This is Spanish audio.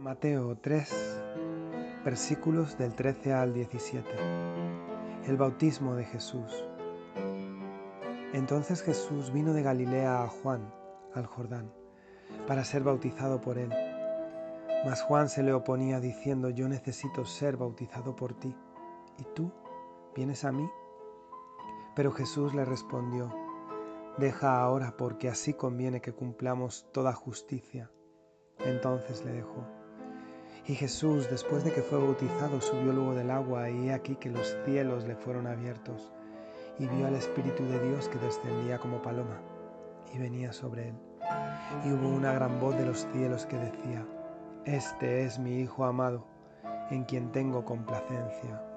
Mateo 3, versículos del 13 al 17. El bautismo de Jesús. Entonces Jesús vino de Galilea a Juan, al Jordán, para ser bautizado por él. Mas Juan se le oponía diciendo, yo necesito ser bautizado por ti, ¿y tú vienes a mí? Pero Jesús le respondió, deja ahora porque así conviene que cumplamos toda justicia. Entonces le dejó. Y Jesús, después de que fue bautizado, subió luego del agua, y he aquí que los cielos le fueron abiertos, y vio al Espíritu de Dios que descendía como paloma, y venía sobre él. Y hubo una gran voz de los cielos que decía, Este es mi Hijo amado, en quien tengo complacencia